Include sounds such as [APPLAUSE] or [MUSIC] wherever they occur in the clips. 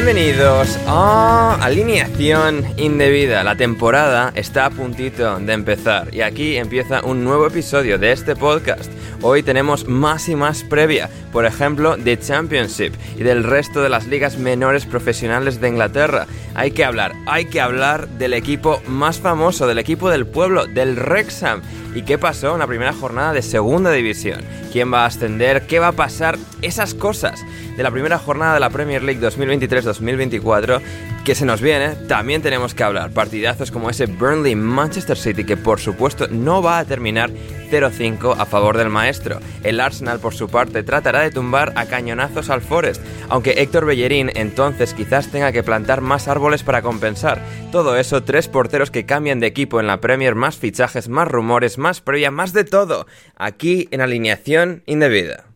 Bienvenidos a Alineación Indebida. La temporada está a puntito de empezar y aquí empieza un nuevo episodio de este podcast. Hoy tenemos más y más previa, por ejemplo, de Championship y del resto de las ligas menores profesionales de Inglaterra. Hay que hablar, hay que hablar del equipo más famoso, del equipo del pueblo, del Wrexham. ¿Y qué pasó en la primera jornada de segunda división? ¿Quién va a ascender? ¿Qué va a pasar? Esas cosas de la primera jornada de la Premier League 2023-2024 que se nos viene, también tenemos que hablar. Partidazos como ese Burnley-Manchester City que por supuesto no va a terminar 0-5 a favor del maestro. El Arsenal por su parte tratará de tumbar a cañonazos al Forest, aunque Héctor Bellerín entonces quizás tenga que plantar más árboles para compensar. Todo eso, tres porteros que cambian de equipo en la Premier, más fichajes, más rumores, más previa, más de todo, aquí en alineación indebida.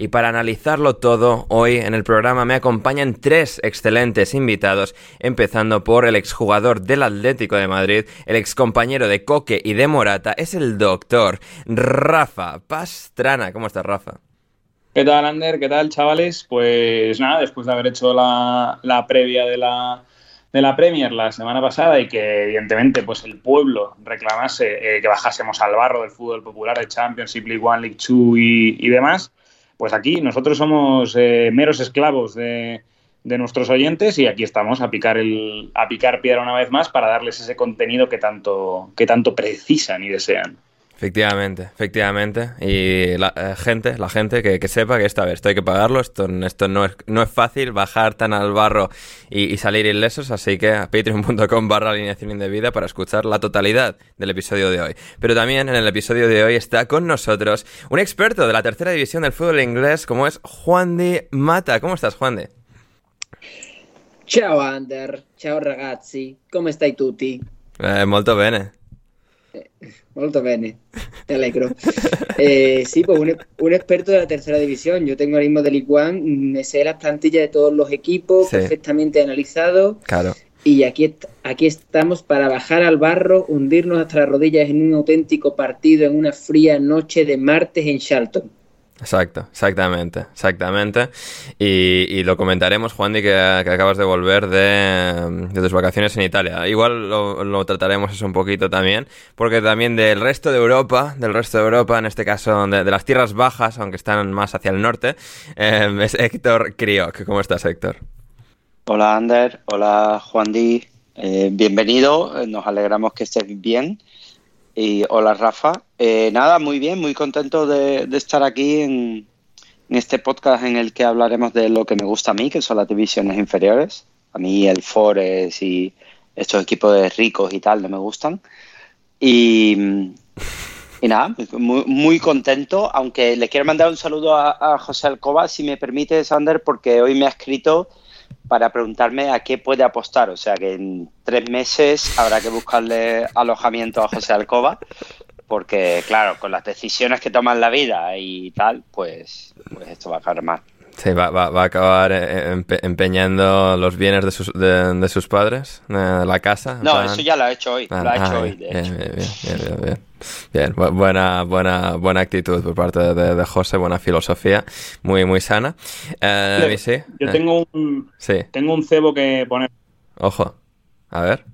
Y para analizarlo todo, hoy en el programa me acompañan tres excelentes invitados, empezando por el exjugador del Atlético de Madrid, el excompañero de Coque y de Morata, es el doctor Rafa Pastrana. ¿Cómo estás, Rafa? ¿Qué tal, Ander? ¿Qué tal, chavales? Pues nada, después de haber hecho la, la previa de la, de la Premier la semana pasada y que evidentemente pues el pueblo reclamase eh, que bajásemos al barro del fútbol popular de Championship, League One, League Two y demás, pues aquí nosotros somos eh, meros esclavos de, de, nuestros oyentes y aquí estamos a picar, el, a picar piedra una vez más para darles ese contenido que tanto, que tanto precisan y desean. Efectivamente, efectivamente. Y la eh, gente, la gente que, que, sepa que esta vez esto hay que pagarlo, esto, esto no, es, no es fácil bajar tan al barro y, y salir ilesos, así que a patreon.com barra alineación indebida para escuchar la totalidad del episodio de hoy. Pero también en el episodio de hoy está con nosotros un experto de la tercera división del fútbol inglés como es Juan de Mata. ¿Cómo estás, Juan de? Ciao Ander, ciao ragazzi, come stai tutti? Eh, molto bene. [LAUGHS] Molto bene, te alegro. Eh, sí, pues un, un, experto de la tercera división. Yo tengo el mismo de League One, me sé las plantillas de todos los equipos, sí. perfectamente analizado. Claro. Y aquí, aquí estamos para bajar al barro, hundirnos hasta las rodillas en un auténtico partido en una fría noche de martes en Charlton. Exacto, exactamente, exactamente. Y, y lo comentaremos, Juan, que, acabas de volver de, de, tus vacaciones en Italia. Igual lo, lo, trataremos eso un poquito también, porque también del resto de Europa, del resto de Europa, en este caso de, las tierras bajas, aunque están más hacia el norte, eh, es Héctor Crioc. ¿Cómo estás, Héctor? Hola, Ander. Hola, Juan. Eh, bienvenido. Nos alegramos que estés bien. Y hola Rafa. Eh, nada, muy bien, muy contento de, estar aquí en, este podcast en el que hablaremos de lo que me gusta a mí, que son las divisiones inferiores. A mí el Forest y estos equipos de ricos y tal no me gustan. Y, nada, muy, muy, contento, aunque le quiero mandar un saludo a, a, José Alcoba, si me permite, Sander, porque hoy me ha escrito para preguntarme a qué puede apostar. O sea que en tres meses habrá que buscarle alojamiento a José Alcoba, porque claro, con las decisiones que toma en la vida y tal, pues, pues esto va a acabar mal. Sí, va, va, va, a acabar empe empeñando los bienes de sus, de, de sus padres, de la casa. No, plan... eso ya lo ha hecho hoy. Ah, lo ha hecho ah, hoy, de bien, hecho. Bien, bien, bien, bien, bien. bien. buena, buena, buena actitud por parte de, de, José, buena filosofía, muy, muy sana. Eh, sí, yo tengo un, sí. tengo un cebo que poner. Ojo, a ver.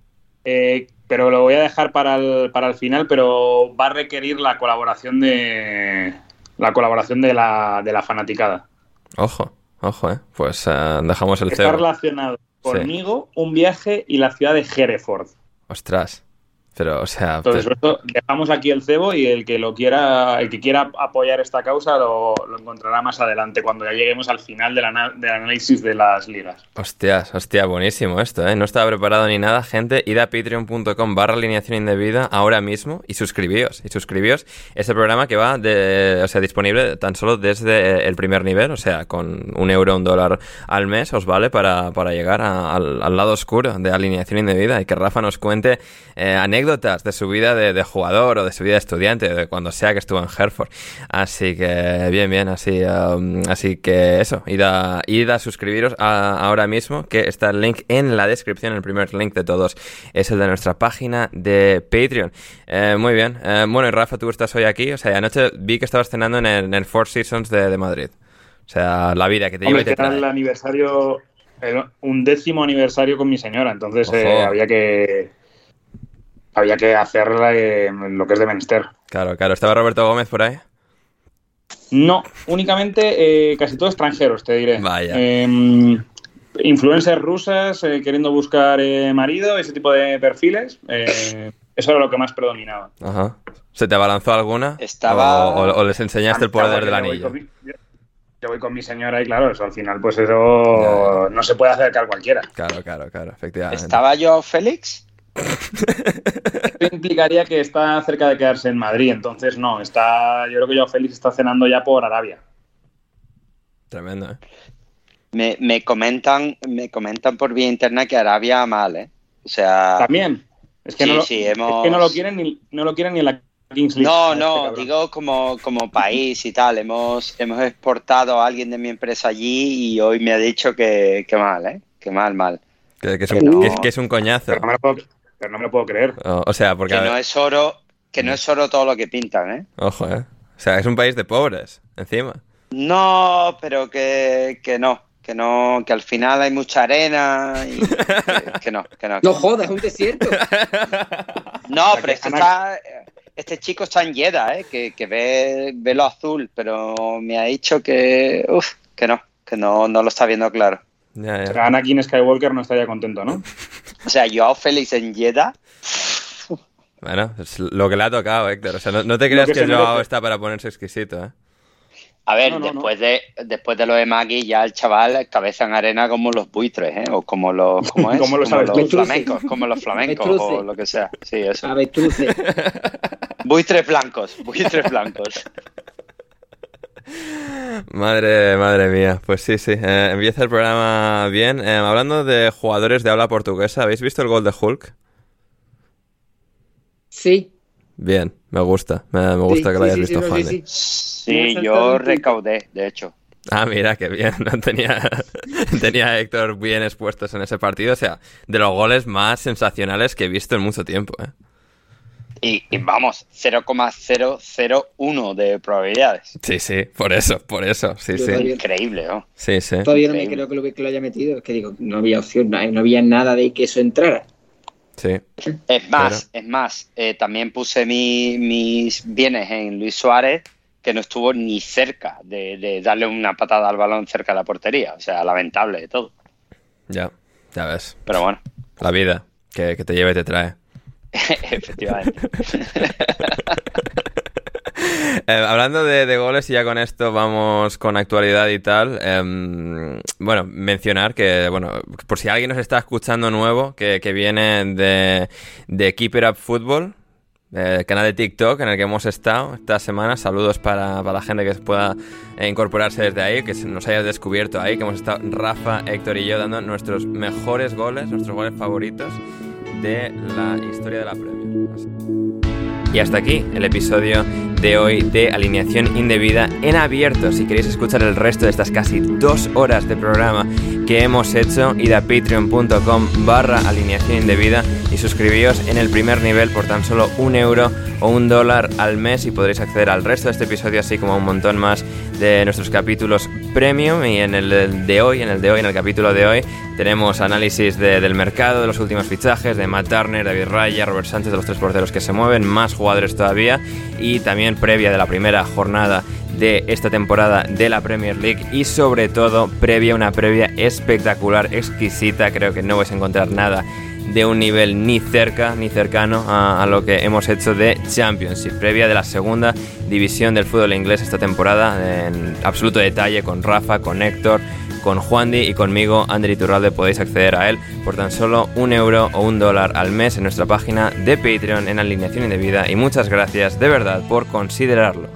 Eh, pero lo voy a dejar para el, para el final, pero va a requerir la colaboración de la colaboración de la, de la fanaticada. Ojo, ojo, eh. Pues uh, dejamos el Está relacionado conmigo, sí. un viaje y la ciudad de Hereford. Ostras. Pero, o sea. Entonces, te... dejamos aquí el cebo y el que lo quiera, el que quiera apoyar esta causa lo, lo encontrará más adelante, cuando ya lleguemos al final del, ana del, análisis de las ligas. Hostias, hostia, buenísimo esto, ¿eh? No estaba preparado ni nada, gente. Id a patreon.com barra alineación indebida ahora mismo y suscribíos. Y suscribíos este programa que va de, o sea, disponible tan solo desde el primer nivel, o sea, con un euro, un dólar al mes, os vale para, para llegar a, al, al, lado oscuro de alineación indebida y que Rafa nos cuente eh, anécdotas de su vida de, de, jugador o de su vida de estudiante, de cuando sea que estuvo en Hereford. Así que, bien, bien, así, um, así que eso, id a, id a suscribiros a, ahora mismo, que está el link en la descripción, el primer link de todos es el de nuestra página de Patreon. Eh, muy bien, eh, bueno, y Rafa, tú estás hoy aquí, o sea, anoche vi que estabas cenando en el, en el Four Seasons de, de, Madrid. O sea, la vida que te lleva y te trae. el aniversario, el, un décimo aniversario con mi señora, entonces eh, había que había que hacerla en lo que es de menester. Claro, claro. ¿Estaba Roberto Gómez por ahí? No, únicamente eh, casi todos extranjeros, te diré. Vaya. Eh, influencers rusas eh, queriendo buscar eh, marido, ese tipo de perfiles. Eh, eso era lo que más predominaba. Ajá. ¿Se te abalanzó alguna? Estaba... ¿O, o, o les enseñaste el poder del anillo? Mi, yo, voy con mi señora y claro, eso al final pues eso no se puede acercar cualquiera. Claro, claro, claro, efectivamente. ¿Estaba yo Félix? Esto implicaría que está cerca de quedarse en Madrid, entonces no, está, yo creo que Joao Félix está cenando ya por Arabia. Tremendo, ¿eh? Me, me, comentan, me comentan por vía interna que Arabia mal, ¿eh? O sea. También. Es que, sí, no, lo, sí, hemos... es que no lo quieren ni, no lo quieren ni en la Kings League. No, no, este digo como, como país y tal. Hemos, hemos exportado a alguien de mi empresa allí y hoy me ha dicho que, que mal, ¿eh? Que mal, mal. Que, que, es, un, no. que, que es un coñazo. Pero no me lo puedo, pero no me lo puedo creer. O, o sea, porque... Que no es oro, que no es oro todo lo que pintan, ¿eh? Ojo, ¿eh? O sea, es un país de pobres, encima. No, pero que, que no. Que no, que al final hay mucha arena y [LAUGHS] que, que no, que no. No jodas, es un desierto. No, pero este, está, este chico está en Yeda, ¿eh? que, que ve, ve, lo azul, pero me ha dicho que, uf, que no, que no, no lo está viendo claro. Ya, ya. O sea, Anakin Skywalker no estaría contento, ¿no? [LAUGHS] O sea, Joao Félix en Yeda. Bueno, es lo que le ha tocado, Héctor. O sea, no, no te creas que, que Joao está para ponerse exquisito, ¿eh? A ver, no, no, después, no. De, después de lo de Maggie, ya el chaval cabeza en arena como los buitres, ¿eh? O como los, [LAUGHS] ¿cómo es? como los, como los flamencos, como los flamencos o lo que sea. Sí, eso. Avestruces. [LAUGHS] buitres blancos, buitres blancos. [LAUGHS] Madre, madre mía, pues sí, sí, eh, empieza el programa bien. Eh, hablando de jugadores de habla portuguesa, ¿habéis visto el gol de Hulk? Sí. Bien, me gusta, me, me gusta sí, que lo hayas sí, visto, sí, Juan. Sí, sí. yo recaudé, de hecho. Ah, mira, qué bien. [LAUGHS] Tenía, [LAUGHS] tenía a Héctor bien expuestos en ese partido. O sea, de los goles más sensacionales que he visto en mucho tiempo. ¿eh? Y, y, vamos, 0,001 de probabilidades. Sí, sí, por eso, por eso. Sí, sí. Todavía... Increíble, ¿no? Sí, sí. Todavía no me creo que lo, que lo haya metido. Es que digo, no había opción, no, no había nada de que eso entrara. Sí. Es más, Pero... es más, eh, también puse mi, mis bienes en Luis Suárez, que no estuvo ni cerca de, de, darle una patada al balón cerca de la portería. O sea, lamentable de todo. Ya, ya ves. Pero bueno. La vida, que, que te lleva y te trae. [LAUGHS] Efectivamente. [LAUGHS] Eh, hablando de, goles, y ya con esto vamos con actualidad y tal. Em, bueno, mencionar que, bueno, por si alguien nos está escuchando nuevo, que, viene de, de Keeper Up Football, el canal de TikTok en el que hemos estado esta semana. Saludos para, la gente que pueda incorporarse desde ahí, que nos haya descubierto ahí, que hemos estado Rafa, Héctor y yo dando nuestros mejores goles, nuestros goles favoritos de la historia de la Premier. Y hasta aquí el episodio de hoy de Alineación Indebida en abierto. Si queréis escuchar el resto de estas casi dos horas de programa que hemos hecho, id a patreon.com barra alineación indebida y suscribíos en el primer nivel por tan solo un euro o un dólar al mes y podréis acceder al resto de este episodio así como a un montón más de nuestros capítulos premium. Y en el de hoy, en el de hoy, en el capítulo de hoy tenemos análisis del mercado, de los últimos fichajes, de Matt Turner, David Raya, Robert Sánchez, de los tres porteros que se mueven, más jugadores todavía y también previa de la primera jornada de esta temporada de la Premier League y sobre todo previa, una previa espectacular, exquisita, creo que no vais a encontrar nada de un nivel ni cerca ni cercano a, lo que hemos hecho de Championship, previa de la segunda división del fútbol inglés esta temporada, en absoluto detalle con Rafa, con Héctor, con Juan Di y conmigo, André Iturralde, podéis acceder a él por tan solo un euro o un dólar al mes en nuestra página de Patreon en alineación indebida. Y muchas gracias de verdad por considerarlo.